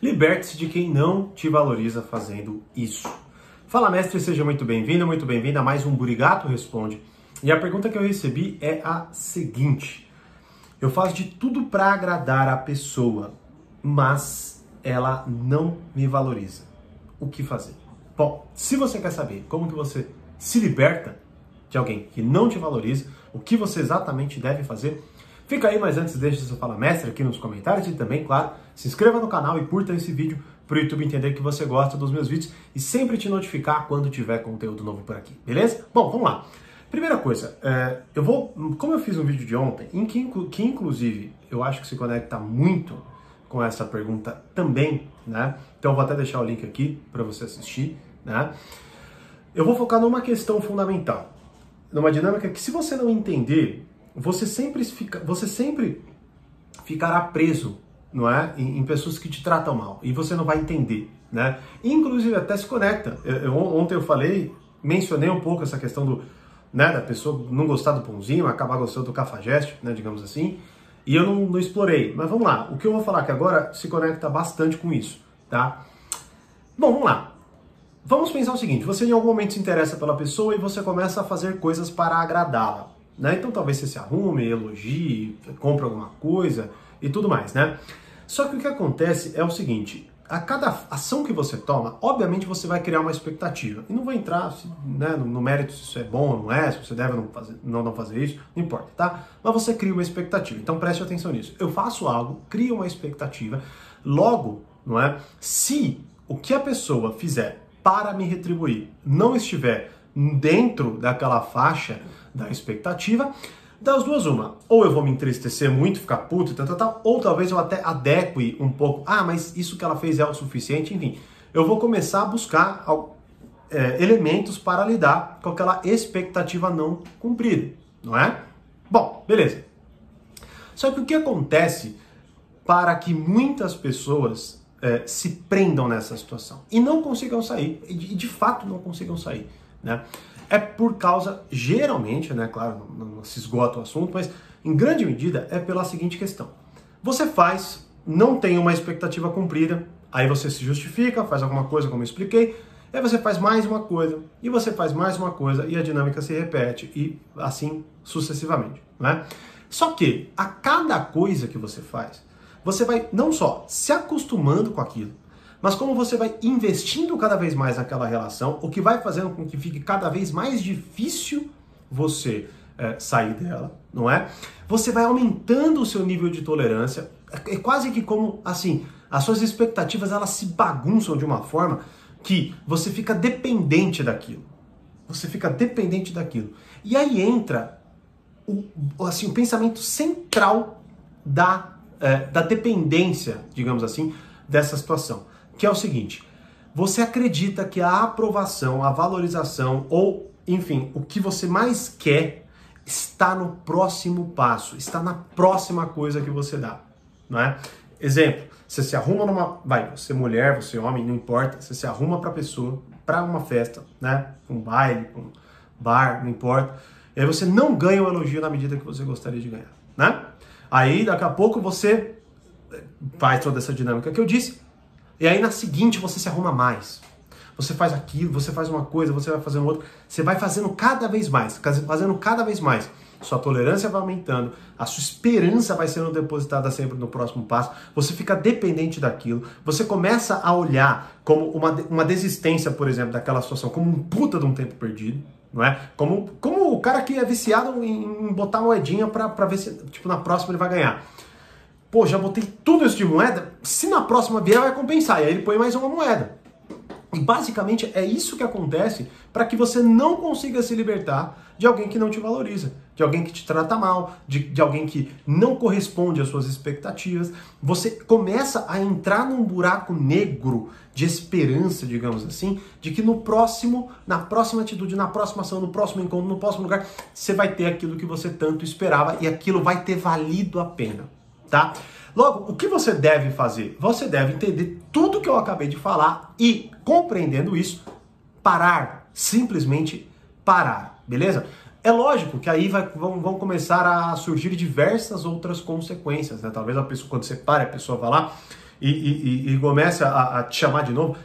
Liberte-se de quem não te valoriza fazendo isso. Fala, mestre, seja muito bem-vindo, muito bem-vinda a mais um Burigato Responde. E a pergunta que eu recebi é a seguinte: Eu faço de tudo para agradar a pessoa, mas ela não me valoriza. O que fazer? Bom, se você quer saber como que você se liberta de alguém que não te valoriza, o que você exatamente deve fazer, Fica aí, mas antes deixe seu Fala Mestre aqui nos comentários e também, claro, se inscreva no canal e curta esse vídeo para o YouTube entender que você gosta dos meus vídeos e sempre te notificar quando tiver conteúdo novo por aqui, beleza? Bom, vamos lá. Primeira coisa, é, eu vou, como eu fiz um vídeo de ontem, em que, que inclusive eu acho que se conecta muito com essa pergunta também, né? Então eu vou até deixar o link aqui para você assistir, né? Eu vou focar numa questão fundamental, numa dinâmica que se você não entender, você sempre, fica, você sempre ficará preso não é? Em, em, pessoas que te tratam mal e você não vai entender, né? Inclusive até se conecta. Eu, eu, ontem eu falei, mencionei um pouco essa questão do, né, da pessoa não gostar do pãozinho, acabar gostando do cafajeste, né, digamos assim. E eu não, não, explorei. Mas vamos lá. O que eu vou falar aqui agora se conecta bastante com isso, tá? Bom, vamos lá. Vamos pensar o seguinte: você em algum momento se interessa pela pessoa e você começa a fazer coisas para agradá-la. Né? Então talvez você se arrume, elogie, compre alguma coisa e tudo mais, né? Só que o que acontece é o seguinte, a cada ação que você toma, obviamente você vai criar uma expectativa. E não vou entrar né, no mérito se isso é bom ou não é, se você deve não fazer, não, não fazer isso, não importa, tá? Mas você cria uma expectativa. Então preste atenção nisso. Eu faço algo, crio uma expectativa, logo, não é? Se o que a pessoa fizer para me retribuir não estiver dentro daquela faixa da expectativa, das duas, uma. Ou eu vou me entristecer muito, ficar puto e tal, tal, tal, ou talvez eu até adeque um pouco. Ah, mas isso que ela fez é o suficiente, enfim. Eu vou começar a buscar é, elementos para lidar com aquela expectativa não cumprida, não é? Bom, beleza. Só que o que acontece para que muitas pessoas é, se prendam nessa situação e não consigam sair, e de, fato não consigam sair, né? É por causa, geralmente, né, claro, não, não, se esgota o assunto, mas em grande medida é pela seguinte questão. Você faz, não tem uma expectativa cumprida, aí você se justifica, faz alguma coisa como eu expliquei, aí você faz mais uma coisa, e você faz mais uma coisa, e a dinâmica se repete, e assim sucessivamente, né? Só que a cada coisa que você faz, você vai não só se acostumando com aquilo, mas como você vai investindo cada vez mais naquela relação, o que vai fazendo com que fique cada vez mais difícil você é, sair dela, não é? Você vai aumentando o seu nível de tolerância, é quase que como assim, as suas expectativas elas se bagunçam de uma forma que você fica dependente daquilo. Você fica dependente daquilo. E aí entra o, assim, o pensamento central da, é, da dependência, digamos assim, dessa situação que é o seguinte: você acredita que a aprovação, a valorização ou, enfim, o que você mais quer está no próximo passo, está na próxima coisa que você dá, não é? Exemplo, você se arruma numa, vai, você mulher, você homem, não importa, você se arruma para pessoa, para uma festa, né? Um baile, um bar, não importa. E aí você não ganha o elogio na medida que você gostaria de ganhar, né? Aí daqui a pouco você faz toda essa dinâmica que eu disse, e aí na seguinte você se arruma mais. Você faz aquilo, você faz uma coisa, você vai fazendo outra. Você vai fazendo cada vez mais, fazendo cada vez mais. Sua tolerância vai aumentando, a sua esperança vai sendo depositada sempre no próximo passo. Você fica dependente daquilo. Você começa a olhar como uma, uma desistência, por exemplo, daquela situação, como um puta de um tempo perdido não é? Como, como o cara que é viciado em botar moedinha para ver se, tipo, na próxima ele vai ganhar pô, já botei tudo isso de moeda, se na próxima vier vai compensar. E aí ele põe mais uma moeda. E basicamente é isso que acontece para que você não consiga se libertar de alguém que não te valoriza, de alguém que te trata mal, de, de alguém que não corresponde às suas expectativas. Você começa a entrar num buraco negro de esperança, digamos assim, de que no próximo, na próxima atitude, na próxima ação, no próximo encontro, no próximo lugar, você vai ter aquilo que você tanto esperava e aquilo vai ter valido a pena tá? Logo, o que você deve fazer? Você deve entender tudo que eu acabei de falar e, compreendendo isso, parar, simplesmente parar, beleza? É lógico que aí vai, vão, vão começar a surgir diversas outras consequências, né? Talvez a pessoa, quando você para, a pessoa vai lá e, e, e comece a, a te chamar de novo,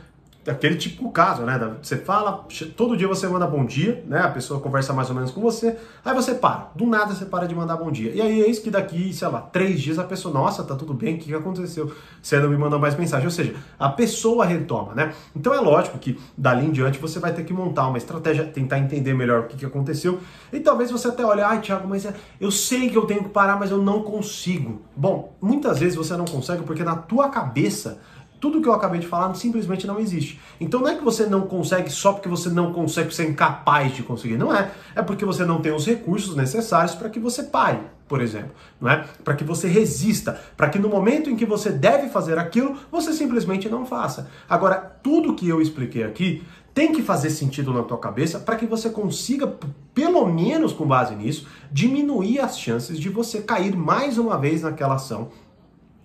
aquele de caso, né? Você fala, todo dia você manda bom dia, né? A pessoa conversa mais ou menos com você, aí você para, do nada você para de mandar bom dia. E aí é isso que daqui, sei lá, três dias a pessoa, nossa, tá tudo bem, o que, que aconteceu? Você não me mandou mais mensagem. Ou seja, a pessoa retoma, né? Então é lógico que dali em diante você vai ter que montar uma estratégia, tentar entender melhor o que, que aconteceu. E talvez você até olhe, ai, Thiago, mas é, eu sei que eu tenho que parar, mas eu não consigo. Bom, muitas vezes você não consegue porque na tua cabeça tudo que eu acabei de falar simplesmente não existe. Então não é que você não consegue só porque você não consegue, você é incapaz de conseguir. Não é. É porque você não tem os recursos necessários para que você pare, por exemplo. Não é? Para que você resista. Para que no momento em que você deve fazer aquilo, você simplesmente não faça. Agora, tudo que eu expliquei aqui tem que fazer sentido na tua cabeça para que você consiga, pelo menos com base nisso, diminuir as chances de você cair mais uma vez naquela ação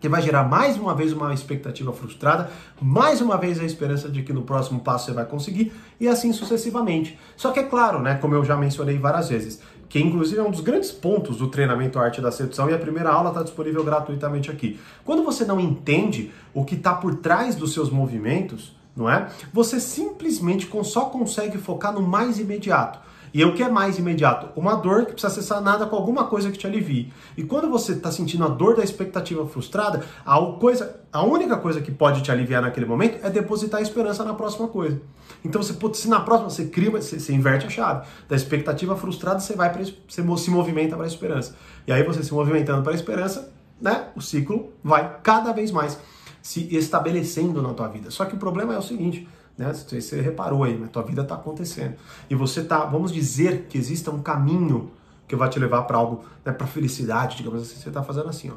que vai gerar mais uma vez uma expectativa frustrada, mais uma vez a esperança de que no próximo passo você vai conseguir e assim sucessivamente. Só que é claro, né, como eu já mencionei várias vezes, que inclusive é um dos grandes pontos do treinamento Arte da Sedução e a primeira aula está disponível gratuitamente aqui. Quando você não entende o que está por trás dos seus movimentos, não é? Você simplesmente só consegue focar no mais imediato. E o que é mais imediato? Uma dor que precisa ser sanada com alguma coisa que te alivie. E quando você está sentindo a dor da expectativa frustrada, a, coisa, a única coisa que pode te aliviar naquele momento é depositar a esperança na próxima coisa. Então, você, se na próxima você cria, você, você inverte a chave. Da expectativa frustrada, você vai pra, você se movimenta para a esperança. E aí, você se movimentando para a esperança, né, o ciclo vai cada vez mais se estabelecendo na tua vida. Só que o problema é o seguinte né? Você reparou aí, mas tua vida está acontecendo. E você tá, vamos dizer que exista um caminho que vai te levar para algo, né, para felicidade, digamos assim. Você está fazendo assim, ó.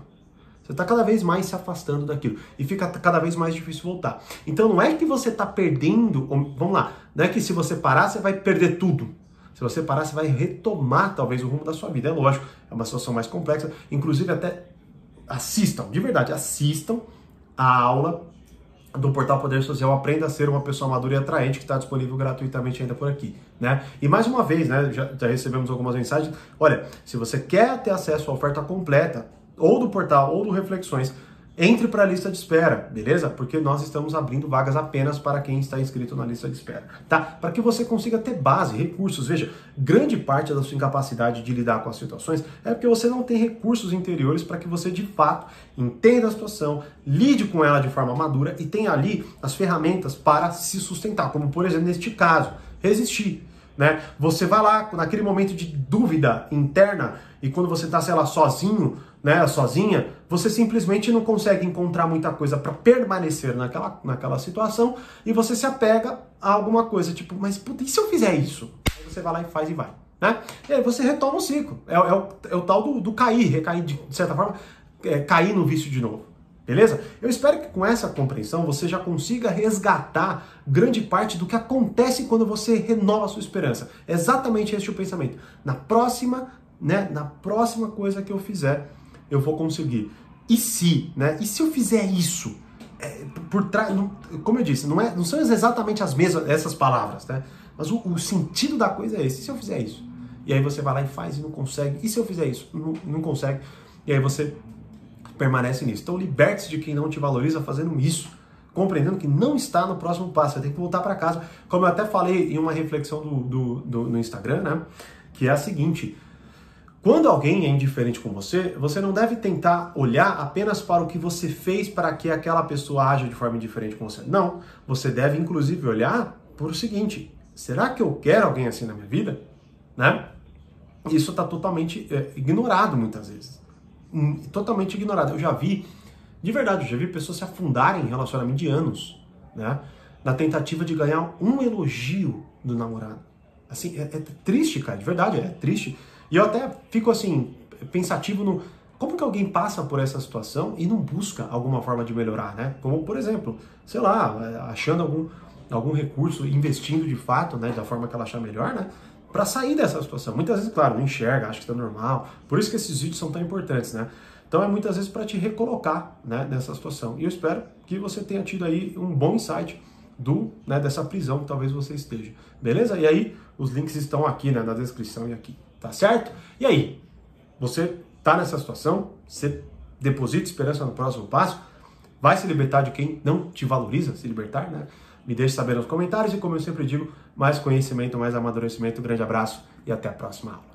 Você está cada vez mais se afastando daquilo e fica cada vez mais difícil voltar. Então não é que você está perdendo, vamos lá, não é que se você parar você vai perder tudo. Se você parar, você vai retomar talvez o rumo da sua vida. É lógico, é uma situação mais complexa. Inclusive até assistam, de verdade, assistam a aula do portal Poder Social Aprenda a Ser uma Pessoa Madura e Atraente, que está disponível gratuitamente ainda por aqui. Né? E mais uma vez, né, já, já recebemos algumas mensagens. Olha, se você quer ter acesso à oferta completa, ou do portal, ou do Reflexões, entre para a lista de espera, beleza? Porque nós estamos abrindo vagas apenas para quem está inscrito na lista de espera, tá? Para que você consiga ter base, recursos. Veja, grande parte da sua incapacidade de lidar com as situações é porque você não tem recursos interiores para que você de fato entenda a situação, lide com ela de forma madura e tenha ali as ferramentas para se sustentar, como por exemplo neste caso, resistir. Né? Você vai lá naquele momento de dúvida interna e quando você está, sei lá, sozinho, né, sozinha, você simplesmente não consegue encontrar muita coisa para permanecer naquela, naquela situação e você se apega a alguma coisa, tipo, mas puta, e se eu fizer isso? Aí você vai lá e faz e vai. Né? E aí você retoma o ciclo. É, é, o, é o tal do, do cair, recair de, de certa forma, é, cair no vício de novo. Beleza? Eu espero que com essa compreensão você já consiga resgatar grande parte do que acontece quando você renova a sua esperança. É exatamente esse o pensamento. Na próxima, né, na próxima coisa que eu fizer, eu vou conseguir. E se, né? E se eu fizer isso? É, por trás, como eu disse, não, é, não são exatamente as mesmas essas palavras, né? Mas o, o, sentido da coisa é esse. E se eu fizer isso? E aí você vai lá e faz e não consegue. E se eu fizer isso? Não, não consegue. E aí você permanece nisso. Então liberte-se de quem não te valoriza fazendo isso. Compreendendo que não está no próximo passo, você tem que voltar para casa. Como eu até falei em uma reflexão do, do, do, no Instagram, né? Que é a seguinte: quando alguém é indiferente com você, você não deve tentar olhar apenas para o que você fez para que aquela pessoa haja de forma indiferente com você. Não. Você deve, inclusive, olhar por o seguinte: será que eu quero alguém assim na minha vida? Né? Isso está totalmente é, ignorado muitas vezes. Totalmente ignorado. Eu já vi, de verdade, eu já vi pessoas se afundarem em relacionamento de anos, né? Na tentativa de ganhar um elogio do namorado. Assim, é, é triste, cara, de verdade, é triste e eu até fico assim, pensativo no como que alguém passa por essa situação e não busca alguma forma de melhorar, né? Como, por exemplo, sei lá, achando algum, algum recurso, investindo de fato, né, da forma que ela achar melhor, né? Para sair dessa situação. Muitas vezes, claro, não enxerga, acha que está normal. Por isso que esses vídeos são tão importantes, né? Então é muitas vezes para te recolocar né, nessa situação. E eu espero que você tenha tido aí um bom insight do né, dessa prisão que talvez você esteja. Beleza? E aí, os links estão aqui né, na descrição e aqui. Tá certo? E aí? Você tá nessa situação? Você deposita esperança no próximo passo? Vai se libertar de quem não te valoriza? Se libertar, né? Me deixe saber nos comentários e, como eu sempre digo, mais conhecimento, mais amadurecimento. Um grande abraço e até a próxima aula.